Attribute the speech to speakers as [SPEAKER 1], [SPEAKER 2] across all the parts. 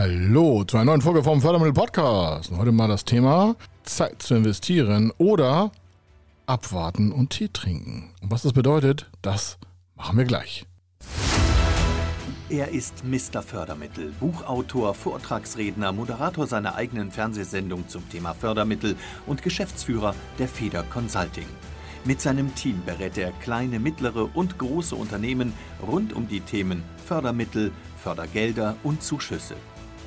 [SPEAKER 1] Hallo zu einer neuen Folge vom Fördermittel Podcast. Heute mal das Thema Zeit zu investieren oder abwarten und Tee trinken. Und was das bedeutet, das machen wir gleich.
[SPEAKER 2] Er ist Mr. Fördermittel, Buchautor, Vortragsredner, Moderator seiner eigenen Fernsehsendung zum Thema Fördermittel und Geschäftsführer der Feder Consulting. Mit seinem Team berät er kleine, mittlere und große Unternehmen rund um die Themen Fördermittel, Fördergelder und Zuschüsse.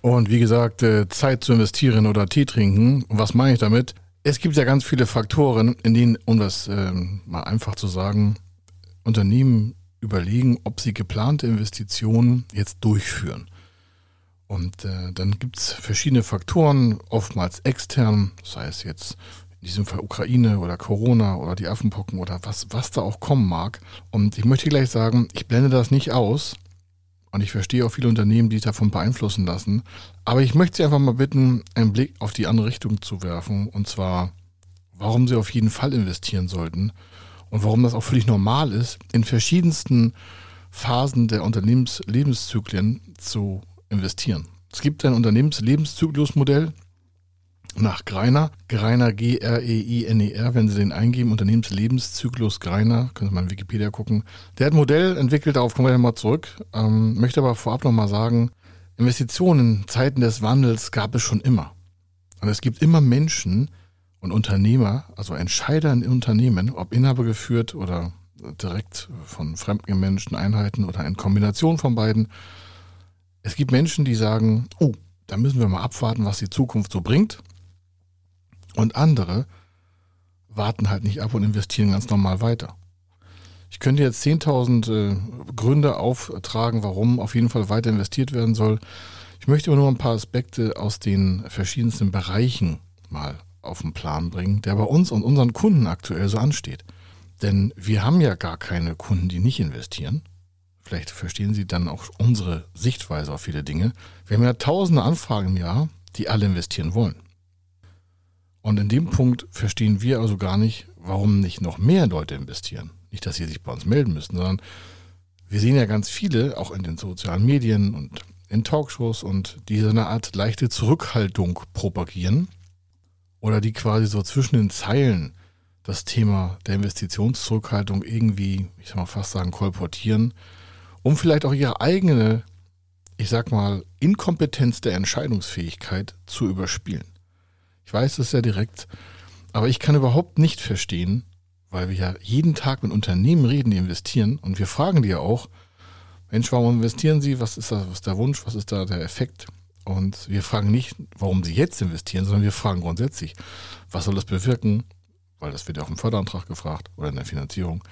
[SPEAKER 1] Und wie gesagt, äh, Zeit zu investieren oder Tee trinken. Was meine ich damit? Es gibt ja ganz viele Faktoren, in denen, um das äh, mal einfach zu sagen, Unternehmen überlegen, ob sie geplante Investitionen jetzt durchführen. Und äh, dann es verschiedene Faktoren, oftmals extern, sei es jetzt in diesem Fall Ukraine oder Corona oder die Affenpocken oder was, was da auch kommen mag. Und ich möchte gleich sagen, ich blende das nicht aus. Und ich verstehe auch viele Unternehmen, die sich davon beeinflussen lassen. Aber ich möchte Sie einfach mal bitten, einen Blick auf die andere Richtung zu werfen. Und zwar, warum Sie auf jeden Fall investieren sollten und warum das auch völlig normal ist, in verschiedensten Phasen der Unternehmenslebenszyklen zu investieren. Es gibt ein Unternehmenslebenszyklusmodell nach Greiner, Greiner G-R-E-I-N-E-R, wenn Sie den eingeben, Unternehmenslebenszyklus Greiner, können Sie mal in Wikipedia gucken. Der hat ein Modell entwickelt, darauf kommen wir ja mal zurück, ähm, möchte aber vorab nochmal sagen, Investitionen in Zeiten des Wandels gab es schon immer. Und es gibt immer Menschen, und Unternehmer, also Entscheider in Unternehmen, ob Inhaber geführt oder direkt von fremdgemanagten Einheiten oder in Kombination von beiden. Es gibt Menschen, die sagen, oh, da müssen wir mal abwarten, was die Zukunft so bringt. Und andere warten halt nicht ab und investieren ganz normal weiter. Ich könnte jetzt 10.000 äh, Gründe auftragen, warum auf jeden Fall weiter investiert werden soll. Ich möchte aber nur ein paar Aspekte aus den verschiedensten Bereichen mal auf den Plan bringen, der bei uns und unseren Kunden aktuell so ansteht. Denn wir haben ja gar keine Kunden, die nicht investieren. Vielleicht verstehen Sie dann auch unsere Sichtweise auf viele Dinge. Wir haben ja tausende Anfragen im Jahr, die alle investieren wollen. Und in dem Punkt verstehen wir also gar nicht, warum nicht noch mehr Leute investieren. Nicht, dass sie sich bei uns melden müssen, sondern wir sehen ja ganz viele, auch in den sozialen Medien und in Talkshows und die so eine Art leichte Zurückhaltung propagieren oder die quasi so zwischen den Zeilen das Thema der Investitionszurückhaltung irgendwie, ich sag mal fast sagen, kolportieren, um vielleicht auch ihre eigene, ich sag mal, Inkompetenz der Entscheidungsfähigkeit zu überspielen. Ich weiß, ist ja direkt, aber ich kann überhaupt nicht verstehen, weil wir ja jeden Tag mit Unternehmen reden, die investieren und wir fragen die ja auch, Mensch, warum investieren Sie? Was ist da, was ist der Wunsch? Was ist da der Effekt? Und wir fragen nicht, warum sie jetzt investieren, sondern wir fragen grundsätzlich, was soll das bewirken? Weil das wird ja auch im Förderantrag gefragt oder in der Finanzierung.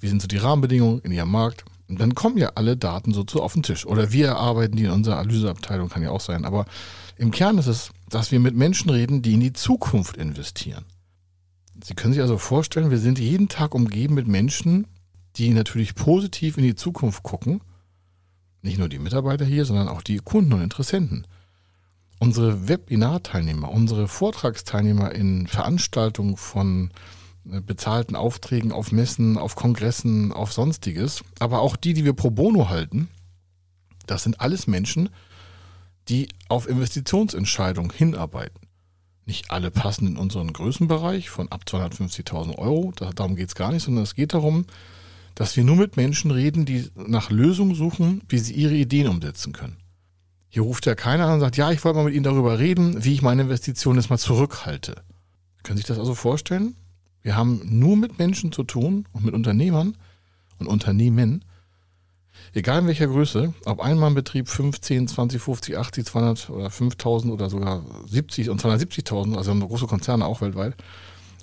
[SPEAKER 1] Wie sind so die Rahmenbedingungen in ihrem Markt? Und dann kommen ja alle Daten so zu auf den Tisch. Oder wir erarbeiten die in unserer Analyseabteilung, kann ja auch sein. Aber im Kern ist es, dass wir mit Menschen reden, die in die Zukunft investieren. Sie können sich also vorstellen, wir sind jeden Tag umgeben mit Menschen, die natürlich positiv in die Zukunft gucken. Nicht nur die Mitarbeiter hier, sondern auch die Kunden und Interessenten unsere Webinar-Teilnehmer, unsere Vortragsteilnehmer in Veranstaltungen von äh, bezahlten Aufträgen auf Messen, auf Kongressen, auf sonstiges, aber auch die, die wir pro bono halten, das sind alles Menschen, die auf Investitionsentscheidungen hinarbeiten. Nicht alle passen in unseren Größenbereich von ab 250.000 Euro, darum geht es gar nicht, sondern es geht darum, dass wir nur mit Menschen reden, die nach Lösungen suchen, wie sie ihre Ideen umsetzen können. Hier ruft ja keiner an und sagt, ja, ich wollte mal mit Ihnen darüber reden, wie ich meine Investition jetzt mal zurückhalte. Können Sie sich das also vorstellen? Wir haben nur mit Menschen zu tun und mit Unternehmern und Unternehmen, egal in welcher Größe, ob Einmannbetrieb 5, 10, 20, 50, 80, 200 oder 5000 oder sogar 70 und 270.000, also große Konzerne auch weltweit.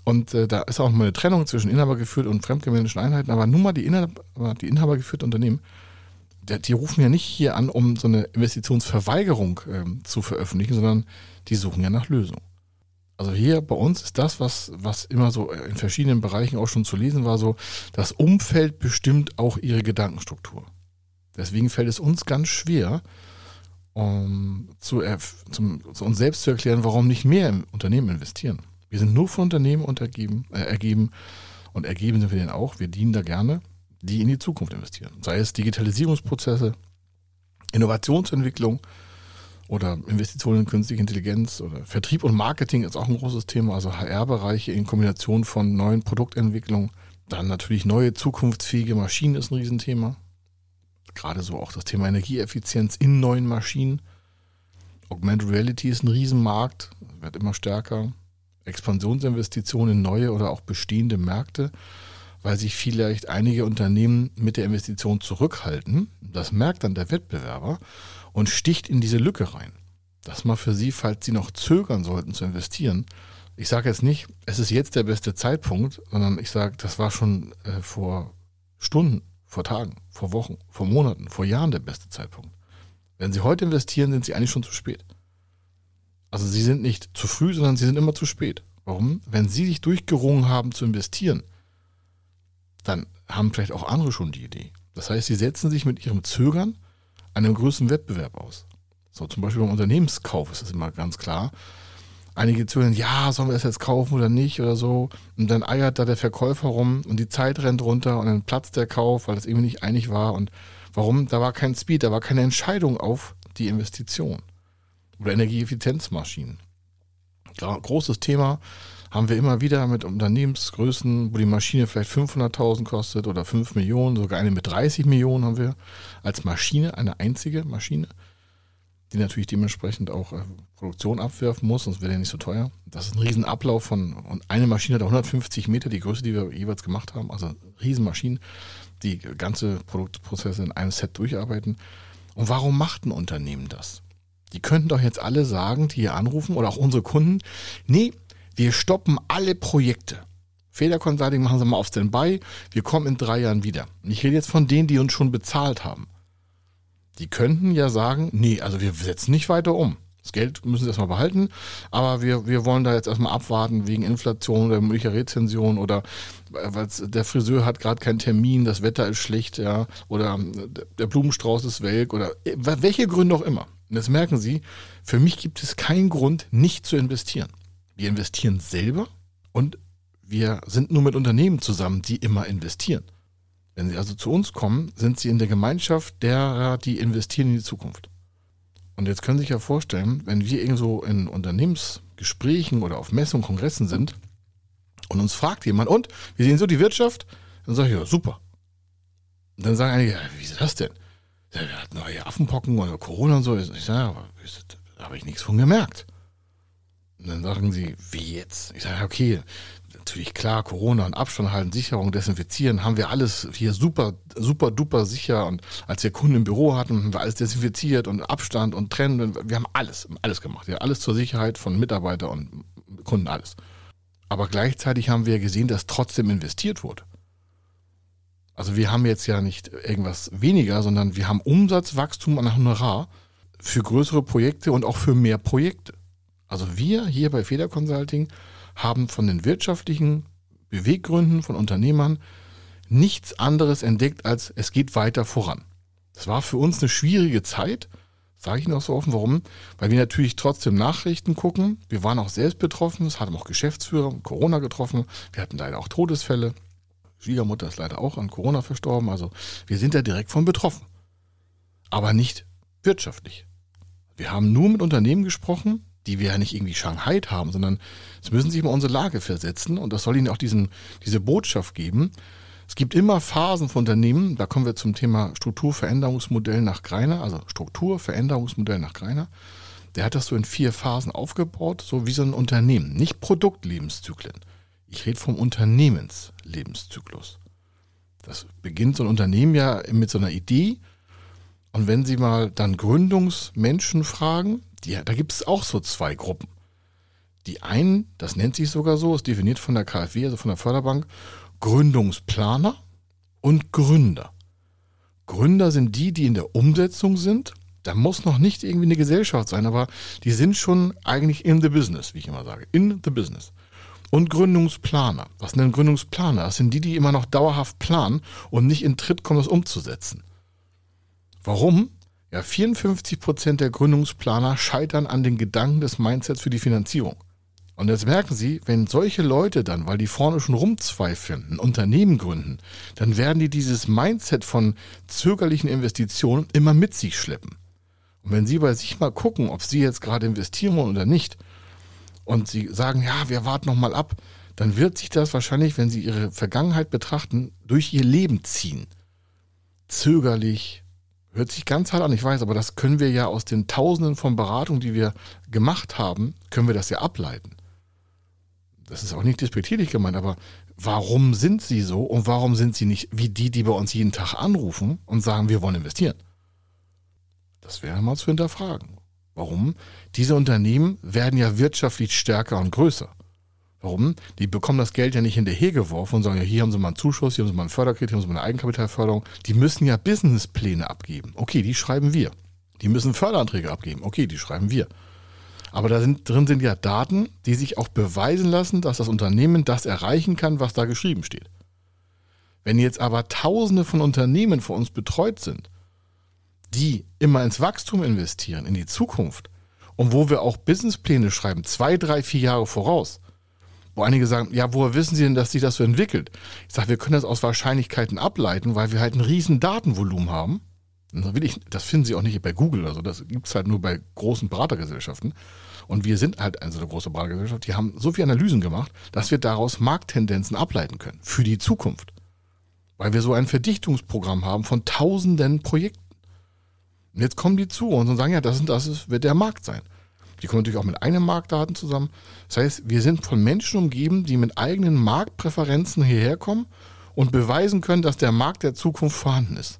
[SPEAKER 1] Und äh, da ist auch mal eine Trennung zwischen inhabergeführten und fremdgemanagten Einheiten, aber nur mal die, Inhaber, die inhabergeführten Unternehmen die rufen ja nicht hier an, um so eine Investitionsverweigerung ähm, zu veröffentlichen, sondern die suchen ja nach Lösungen. Also hier bei uns ist das, was, was immer so in verschiedenen Bereichen auch schon zu lesen war, so, das Umfeld bestimmt auch ihre Gedankenstruktur. Deswegen fällt es uns ganz schwer, um zu, zum, zu uns selbst zu erklären, warum nicht mehr im Unternehmen investieren. Wir sind nur von Unternehmen untergeben, äh, ergeben und ergeben sind wir denen auch. Wir dienen da gerne, die in die Zukunft investieren. Sei es Digitalisierungsprozesse, Innovationsentwicklung oder Investitionen in künstliche Intelligenz oder Vertrieb und Marketing ist auch ein großes Thema. Also HR-Bereiche in Kombination von neuen Produktentwicklungen. Dann natürlich neue zukunftsfähige Maschinen ist ein Riesenthema. Gerade so auch das Thema Energieeffizienz in neuen Maschinen. Augmented Reality ist ein Riesenmarkt, wird immer stärker. Expansionsinvestitionen in neue oder auch bestehende Märkte, weil sich vielleicht einige Unternehmen mit der Investition zurückhalten. Das merkt dann der Wettbewerber und sticht in diese Lücke rein. Das mal für Sie, falls Sie noch zögern sollten zu investieren. Ich sage jetzt nicht, es ist jetzt der beste Zeitpunkt, sondern ich sage, das war schon äh, vor Stunden, vor Tagen, vor Wochen, vor Monaten, vor Jahren der beste Zeitpunkt. Wenn Sie heute investieren, sind Sie eigentlich schon zu spät. Also Sie sind nicht zu früh, sondern Sie sind immer zu spät. Warum? Wenn Sie sich durchgerungen haben zu investieren, dann haben vielleicht auch andere schon die Idee. Das heißt, Sie setzen sich mit Ihrem Zögern einem größeren Wettbewerb aus. So zum Beispiel beim Unternehmenskauf ist das immer ganz klar. Einige zögern, ja, sollen wir das jetzt kaufen oder nicht oder so. Und dann eiert da der Verkäufer rum und die Zeit rennt runter und dann platzt der Kauf, weil das irgendwie nicht einig war. Und warum? Da war kein Speed, da war keine Entscheidung auf die Investition. Oder Energieeffizienzmaschinen. Großes Thema haben wir immer wieder mit Unternehmensgrößen, wo die Maschine vielleicht 500.000 kostet oder 5 Millionen, sogar eine mit 30 Millionen haben wir als Maschine, eine einzige Maschine, die natürlich dementsprechend auch äh, Produktion abwerfen muss, sonst wäre der nicht so teuer. Das ist ein Riesenablauf von, und eine Maschine hat 150 Meter, die Größe, die wir jeweils gemacht haben, also Riesenmaschinen, die ganze Produktprozesse in einem Set durcharbeiten. Und warum macht ein Unternehmen das? Die könnten doch jetzt alle sagen, die hier anrufen oder auch unsere Kunden, nee, wir stoppen alle Projekte. Feder Consulting machen Sie mal auf Standby. Wir kommen in drei Jahren wieder. Und ich rede jetzt von denen, die uns schon bezahlt haben. Die könnten ja sagen, nee, also wir setzen nicht weiter um. Das Geld müssen sie erstmal behalten, aber wir, wir wollen da jetzt erstmal abwarten wegen Inflation oder möglicher Rezension oder weil der Friseur hat gerade keinen Termin, das Wetter ist schlecht, ja, oder der Blumenstrauß ist welk oder welche Gründe auch immer. Und das merken Sie, für mich gibt es keinen Grund, nicht zu investieren. Wir investieren selber und wir sind nur mit Unternehmen zusammen, die immer investieren. Wenn Sie also zu uns kommen, sind Sie in der Gemeinschaft derer, die investieren in die Zukunft. Und jetzt können Sie sich ja vorstellen, wenn wir irgendwo in Unternehmensgesprächen oder auf Messungen, Kongressen sind und uns fragt jemand, und, wie sehen so die Wirtschaft? Dann sage ich, ja, super. Und dann sagen einige, ja, wie ist das denn? Ja, wir hatten neue Affenpocken oder Corona und so. Ich sage, aber da habe ich nichts von gemerkt. Und dann sagen sie, wie jetzt? Ich sage, okay, natürlich klar, Corona und Abstand halten, Sicherung, desinfizieren, haben wir alles hier super, super duper sicher. Und als wir Kunden im Büro hatten, haben wir alles desinfiziert und Abstand und trennen. Wir haben alles, alles gemacht. Ja, alles zur Sicherheit von Mitarbeiter und Kunden, alles. Aber gleichzeitig haben wir gesehen, dass trotzdem investiert wurde. Also wir haben jetzt ja nicht irgendwas weniger, sondern wir haben Umsatzwachstum an Honorar für größere Projekte und auch für mehr Projekte. Also wir hier bei Feder Consulting haben von den wirtschaftlichen Beweggründen von Unternehmern nichts anderes entdeckt, als es geht weiter voran. Das war für uns eine schwierige Zeit, sage ich noch so offen, warum? Weil wir natürlich trotzdem Nachrichten gucken. Wir waren auch selbst betroffen, es hatten auch Geschäftsführer Corona getroffen. Wir hatten leider auch Todesfälle. Schwiegermutter ist leider auch an Corona verstorben. Also wir sind da direkt von betroffen. Aber nicht wirtschaftlich. Wir haben nur mit Unternehmen gesprochen, die wir ja nicht irgendwie Shanghai haben, sondern es müssen sich mal unsere Lage versetzen und das soll ihnen auch diesen, diese Botschaft geben. Es gibt immer Phasen von Unternehmen, da kommen wir zum Thema Strukturveränderungsmodell nach Greiner, also Strukturveränderungsmodell nach Greiner. Der hat das so in vier Phasen aufgebaut, so wie so ein Unternehmen, nicht Produktlebenszyklen. Ich rede vom Unternehmenslebenszyklus. Das beginnt so ein Unternehmen ja mit so einer Idee. Und wenn Sie mal dann Gründungsmenschen fragen, die, da gibt es auch so zwei Gruppen. Die einen, das nennt sich sogar so, ist definiert von der KfW, also von der Förderbank, Gründungsplaner und Gründer. Gründer sind die, die in der Umsetzung sind. Da muss noch nicht irgendwie eine Gesellschaft sein, aber die sind schon eigentlich in the business, wie ich immer sage. In the business. Und Gründungsplaner. Was denn Gründungsplaner? Das sind die, die immer noch dauerhaft planen und nicht in Tritt kommen, das umzusetzen. Warum? Ja, 54 Prozent der Gründungsplaner scheitern an den Gedanken des Mindsets für die Finanzierung. Und jetzt merken Sie, wenn solche Leute dann, weil die vorne schon rumzweifeln, ein Unternehmen gründen, dann werden die dieses Mindset von zögerlichen Investitionen immer mit sich schleppen. Und wenn Sie bei sich mal gucken, ob Sie jetzt gerade investieren wollen oder nicht, und Sie sagen, ja, wir warten noch mal ab, dann wird sich das wahrscheinlich, wenn Sie Ihre Vergangenheit betrachten, durch Ihr Leben ziehen. Zögerlich, hört sich ganz hart an, ich weiß, aber das können wir ja aus den Tausenden von Beratungen, die wir gemacht haben, können wir das ja ableiten das ist auch nicht despektierlich gemeint, aber warum sind sie so und warum sind sie nicht wie die, die bei uns jeden Tag anrufen und sagen, wir wollen investieren? Das wäre mal zu hinterfragen. Warum? Diese Unternehmen werden ja wirtschaftlich stärker und größer. Warum? Die bekommen das Geld ja nicht hinterhergeworfen und sagen, ja, hier haben sie mal einen Zuschuss, hier haben sie mal einen Förderkredit, hier haben sie mal eine Eigenkapitalförderung. Die müssen ja Businesspläne abgeben. Okay, die schreiben wir. Die müssen Förderanträge abgeben. Okay, die schreiben wir. Aber da sind, drin sind ja Daten, die sich auch beweisen lassen, dass das Unternehmen das erreichen kann, was da geschrieben steht. Wenn jetzt aber Tausende von Unternehmen von uns betreut sind, die immer ins Wachstum investieren, in die Zukunft und wo wir auch Businesspläne schreiben, zwei, drei, vier Jahre voraus, wo einige sagen, ja, woher wissen Sie denn, dass sich das so entwickelt? Ich sage, wir können das aus Wahrscheinlichkeiten ableiten, weil wir halt ein riesen Datenvolumen haben das, finden Sie auch nicht bei Google oder so. Das gibt es halt nur bei großen Beratergesellschaften. Und wir sind halt also eine große Beratergesellschaft, die haben so viele Analysen gemacht, dass wir daraus Markttendenzen ableiten können für die Zukunft. Weil wir so ein Verdichtungsprogramm haben von tausenden Projekten. Und jetzt kommen die zu uns und sagen, ja, das und das wird der Markt sein. Die kommen natürlich auch mit eigenen Marktdaten zusammen. Das heißt, wir sind von Menschen umgeben, die mit eigenen Marktpräferenzen hierher kommen und beweisen können, dass der Markt der Zukunft vorhanden ist.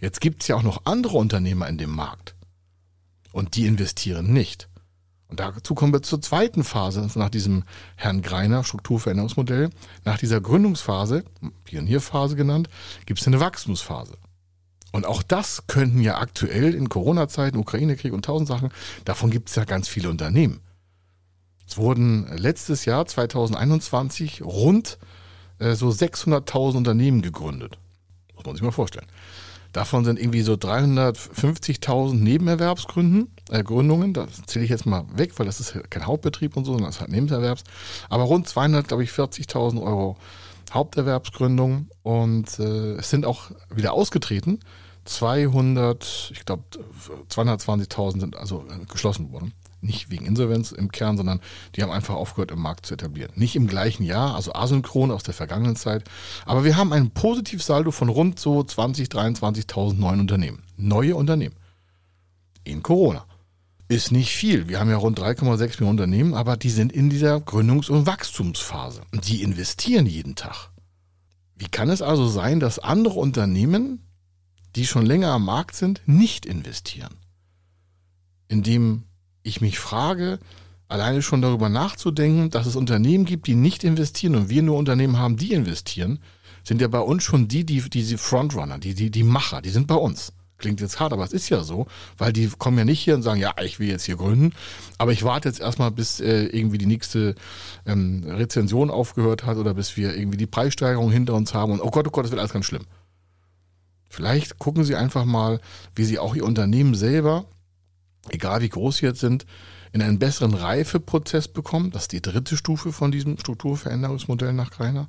[SPEAKER 1] Jetzt gibt es ja auch noch andere Unternehmer in dem Markt. Und die investieren nicht. Und dazu kommen wir zur zweiten Phase nach diesem Herrn Greiner Strukturveränderungsmodell. Nach dieser Gründungsphase, Pionierphase genannt, gibt es eine Wachstumsphase. Und auch das könnten ja aktuell in Corona-Zeiten, Ukraine-Krieg und tausend Sachen, davon gibt es ja ganz viele Unternehmen. Es wurden letztes Jahr, 2021, rund äh, so 600.000 Unternehmen gegründet. Muss man sich mal vorstellen. Davon sind irgendwie so 350.000 Nebenerwerbsgründen, äh, Gründungen. Das zähle ich jetzt mal weg, weil das ist kein Hauptbetrieb und so, sondern das ist halt Nebenerwerbs. Aber rund 200, glaube ich, 40.000 Euro Haupterwerbsgründung und äh, es sind auch wieder ausgetreten. 200, ich glaube 220.000 sind also geschlossen worden nicht wegen Insolvenz im Kern, sondern die haben einfach aufgehört, im Markt zu etablieren. Nicht im gleichen Jahr, also asynchron aus der vergangenen Zeit. Aber wir haben ein Positivsaldo von rund so 20, 23.000 neuen Unternehmen. Neue Unternehmen. In Corona. Ist nicht viel. Wir haben ja rund 3,6 Millionen Unternehmen, aber die sind in dieser Gründungs- und Wachstumsphase. Die investieren jeden Tag. Wie kann es also sein, dass andere Unternehmen, die schon länger am Markt sind, nicht investieren? Indem ich mich frage, alleine schon darüber nachzudenken, dass es Unternehmen gibt, die nicht investieren und wir nur Unternehmen haben, die investieren, sind ja bei uns schon die, die, die Frontrunner, die, die, die Macher, die sind bei uns. Klingt jetzt hart, aber es ist ja so, weil die kommen ja nicht hier und sagen, ja, ich will jetzt hier gründen, aber ich warte jetzt erstmal, bis äh, irgendwie die nächste ähm, Rezension aufgehört hat oder bis wir irgendwie die Preissteigerung hinter uns haben und oh Gott, oh Gott, das wird alles ganz schlimm. Vielleicht gucken Sie einfach mal, wie Sie auch Ihr Unternehmen selber egal wie groß sie jetzt sind, in einen besseren Reifeprozess bekommen. Das ist die dritte Stufe von diesem Strukturveränderungsmodell nach Greiner.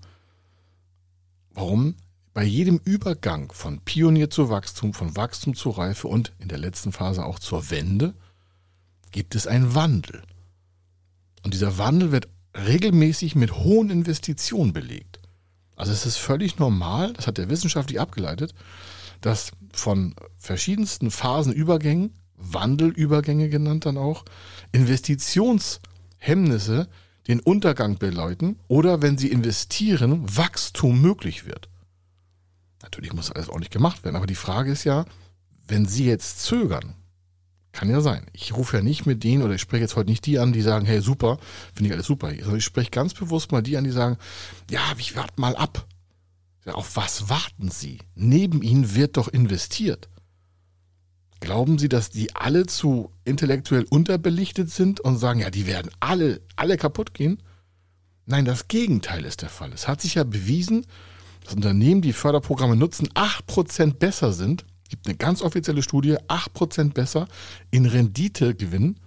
[SPEAKER 1] Warum? Bei jedem Übergang von Pionier zu Wachstum, von Wachstum zu Reife und in der letzten Phase auch zur Wende gibt es einen Wandel. Und dieser Wandel wird regelmäßig mit hohen Investitionen belegt. Also es ist völlig normal, das hat der wissenschaftlich abgeleitet, dass von verschiedensten Phasenübergängen Wandelübergänge genannt dann auch, Investitionshemmnisse den Untergang bedeuten oder wenn sie investieren, Wachstum möglich wird. Natürlich muss alles nicht gemacht werden, aber die Frage ist ja, wenn Sie jetzt zögern, kann ja sein. Ich rufe ja nicht mit denen oder ich spreche jetzt heute nicht die an, die sagen, hey super, finde ich alles super. Sondern ich spreche ganz bewusst mal die an, die sagen, ja, ich warte mal ab. Auf was warten Sie? Neben Ihnen wird doch investiert. Glauben Sie, dass die alle zu intellektuell unterbelichtet sind und sagen, ja, die werden alle, alle kaputt gehen? Nein, das Gegenteil ist der Fall. Es hat sich ja bewiesen, dass Unternehmen, die Förderprogramme nutzen, 8% besser sind. Gibt eine ganz offizielle Studie, 8% besser in Rendite gewinnen,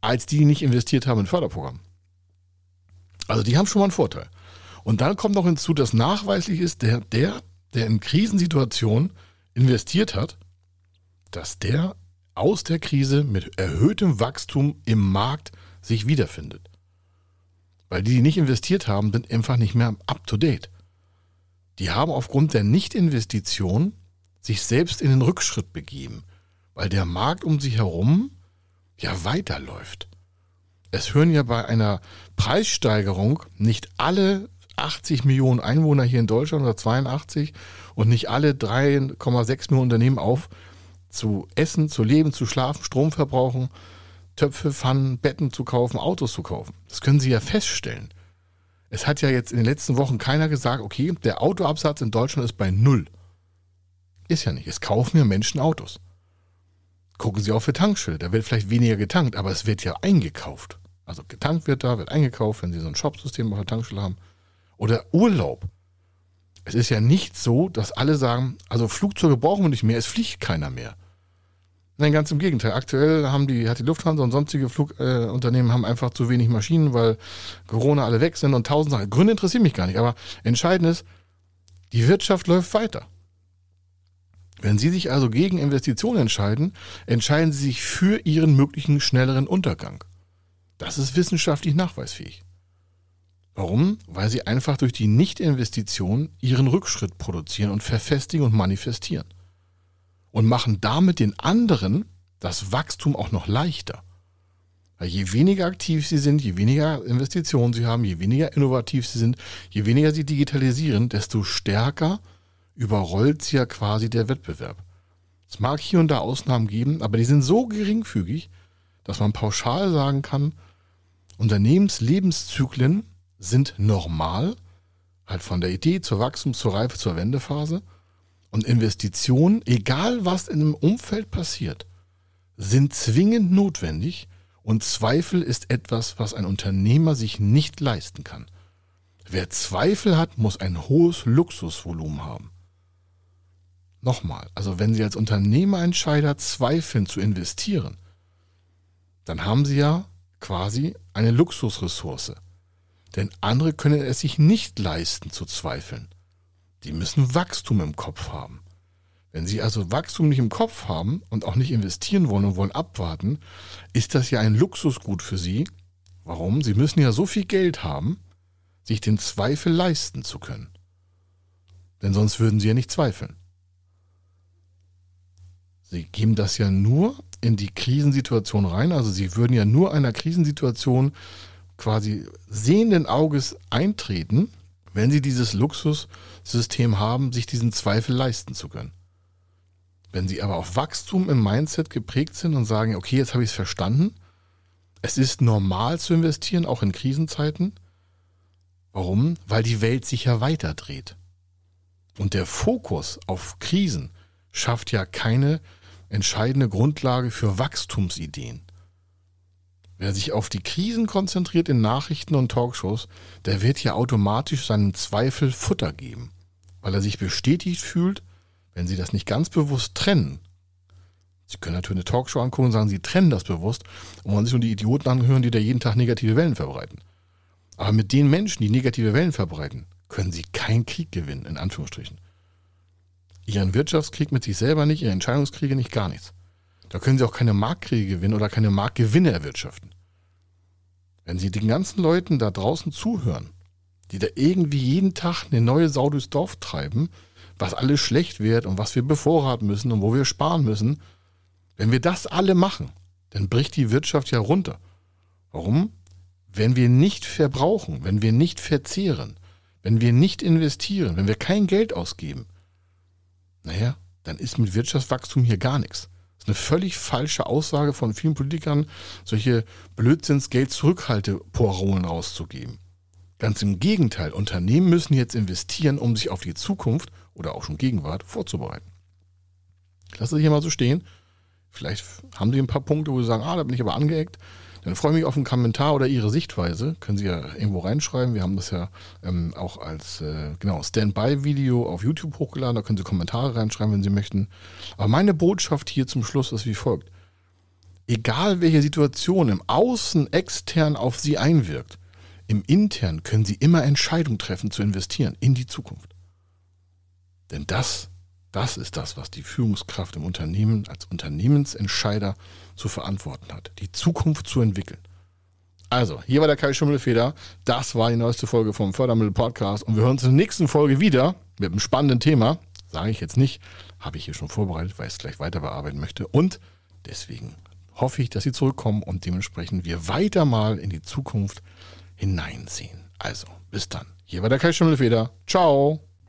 [SPEAKER 1] als die, die nicht investiert haben in Förderprogramme. Also die haben schon mal einen Vorteil. Und dann kommt noch hinzu, dass nachweislich ist, der, der, der in Krisensituationen investiert hat, dass der aus der Krise mit erhöhtem Wachstum im Markt sich wiederfindet. Weil die, die nicht investiert haben, sind einfach nicht mehr up to date. Die haben aufgrund der Nichtinvestition sich selbst in den Rückschritt begeben, weil der Markt um sich herum ja weiterläuft. Es hören ja bei einer Preissteigerung nicht alle 80 Millionen Einwohner hier in Deutschland oder 82 und nicht alle 3,6 Millionen Unternehmen auf, zu essen, zu leben, zu schlafen, Strom verbrauchen, Töpfe, Pfannen, Betten zu kaufen, Autos zu kaufen. Das können Sie ja feststellen. Es hat ja jetzt in den letzten Wochen keiner gesagt, okay, der Autoabsatz in Deutschland ist bei Null. Ist ja nicht. Es kaufen ja Menschen Autos. Gucken Sie auf für Tankschilder. Da wird vielleicht weniger getankt, aber es wird ja eingekauft. Also getankt wird da, wird eingekauft, wenn Sie so ein Shop-System auf der Tankstelle haben. Oder Urlaub. Es ist ja nicht so, dass alle sagen, also Flugzeuge brauchen wir nicht mehr, es fliegt keiner mehr. Nein, ganz im Gegenteil. Aktuell haben die, hat die Lufthansa und sonstige Flugunternehmen äh, haben einfach zu wenig Maschinen, weil Corona alle weg sind und tausend Sachen. Gründe interessieren mich gar nicht, aber entscheidend ist, die Wirtschaft läuft weiter. Wenn Sie sich also gegen Investitionen entscheiden, entscheiden Sie sich für Ihren möglichen schnelleren Untergang. Das ist wissenschaftlich nachweisfähig. Warum? Weil Sie einfach durch die Nichtinvestition Ihren Rückschritt produzieren und verfestigen und manifestieren und machen damit den anderen das Wachstum auch noch leichter. Weil je weniger aktiv sie sind, je weniger Investitionen sie haben, je weniger innovativ sie sind, je weniger sie digitalisieren, desto stärker überrollt sie ja quasi der Wettbewerb. Es mag hier und da Ausnahmen geben, aber die sind so geringfügig, dass man pauschal sagen kann, Unternehmenslebenszyklen sind normal, halt von der Idee zur Wachstum, zur Reife, zur Wendephase. Und Investitionen, egal was in einem Umfeld passiert, sind zwingend notwendig und Zweifel ist etwas, was ein Unternehmer sich nicht leisten kann. Wer Zweifel hat, muss ein hohes Luxusvolumen haben. Nochmal, also wenn Sie als Unternehmerentscheider zweifeln zu investieren, dann haben Sie ja quasi eine Luxusressource. Denn andere können es sich nicht leisten zu zweifeln. Die müssen Wachstum im Kopf haben. Wenn Sie also Wachstum nicht im Kopf haben und auch nicht investieren wollen und wollen abwarten, ist das ja ein Luxusgut für Sie. Warum? Sie müssen ja so viel Geld haben, sich den Zweifel leisten zu können. Denn sonst würden Sie ja nicht zweifeln. Sie geben das ja nur in die Krisensituation rein. Also Sie würden ja nur einer Krisensituation quasi sehenden Auges eintreten, wenn Sie dieses Luxussystem haben, sich diesen Zweifel leisten zu können. Wenn Sie aber auf Wachstum im Mindset geprägt sind und sagen, okay, jetzt habe ich es verstanden, es ist normal zu investieren, auch in Krisenzeiten. Warum? Weil die Welt sich ja weiter dreht. Und der Fokus auf Krisen schafft ja keine entscheidende Grundlage für Wachstumsideen. Wer sich auf die Krisen konzentriert in Nachrichten und Talkshows, der wird ja automatisch seinen Zweifel Futter geben, weil er sich bestätigt fühlt, wenn sie das nicht ganz bewusst trennen. Sie können natürlich eine Talkshow angucken und sagen, sie trennen das bewusst und wollen sich nur die Idioten anhören, die da jeden Tag negative Wellen verbreiten. Aber mit den Menschen, die negative Wellen verbreiten, können sie keinen Krieg gewinnen, in Anführungsstrichen. Ihren Wirtschaftskrieg mit sich selber nicht, ihre Entscheidungskriege nicht, gar nichts. Da können sie auch keine Marktkriege gewinnen oder keine Marktgewinne erwirtschaften. Wenn Sie den ganzen Leuten da draußen zuhören, die da irgendwie jeden Tag eine neue Sau durchs Dorf treiben, was alles schlecht wird und was wir bevorraten müssen und wo wir sparen müssen, wenn wir das alle machen, dann bricht die Wirtschaft ja runter. Warum? Wenn wir nicht verbrauchen, wenn wir nicht verzehren, wenn wir nicht investieren, wenn wir kein Geld ausgeben, naja, dann ist mit Wirtschaftswachstum hier gar nichts. Das ist eine völlig falsche Aussage von vielen Politikern, solche Blödsinns Geld-Zurückhalte-Porolen rauszugeben. Ganz im Gegenteil, Unternehmen müssen jetzt investieren, um sich auf die Zukunft oder auch schon Gegenwart vorzubereiten. Ich lasse das hier mal so stehen. Vielleicht haben Sie ein paar Punkte, wo Sie sagen, ah, da bin ich aber angeeckt. Dann freue ich mich auf einen Kommentar oder Ihre Sichtweise. Können Sie ja irgendwo reinschreiben. Wir haben das ja ähm, auch als äh, genau Standby-Video auf YouTube hochgeladen. Da können Sie Kommentare reinschreiben, wenn Sie möchten. Aber meine Botschaft hier zum Schluss ist wie folgt. Egal welche Situation im Außen extern auf Sie einwirkt, im Intern können Sie immer Entscheidungen treffen zu investieren in die Zukunft. Denn das das ist das, was die Führungskraft im Unternehmen als Unternehmensentscheider zu verantworten hat, die Zukunft zu entwickeln. Also, hier war der Kai Schimmelfeder. Das war die neueste Folge vom Fördermittel Podcast und wir hören uns in der nächsten Folge wieder mit einem spannenden Thema. Sage ich jetzt nicht, habe ich hier schon vorbereitet, weil ich es gleich weiter bearbeiten möchte. Und deswegen hoffe ich, dass Sie zurückkommen und dementsprechend wir weiter mal in die Zukunft hineinsehen. Also, bis dann. Hier war der Kai Schimmelfeder. Ciao.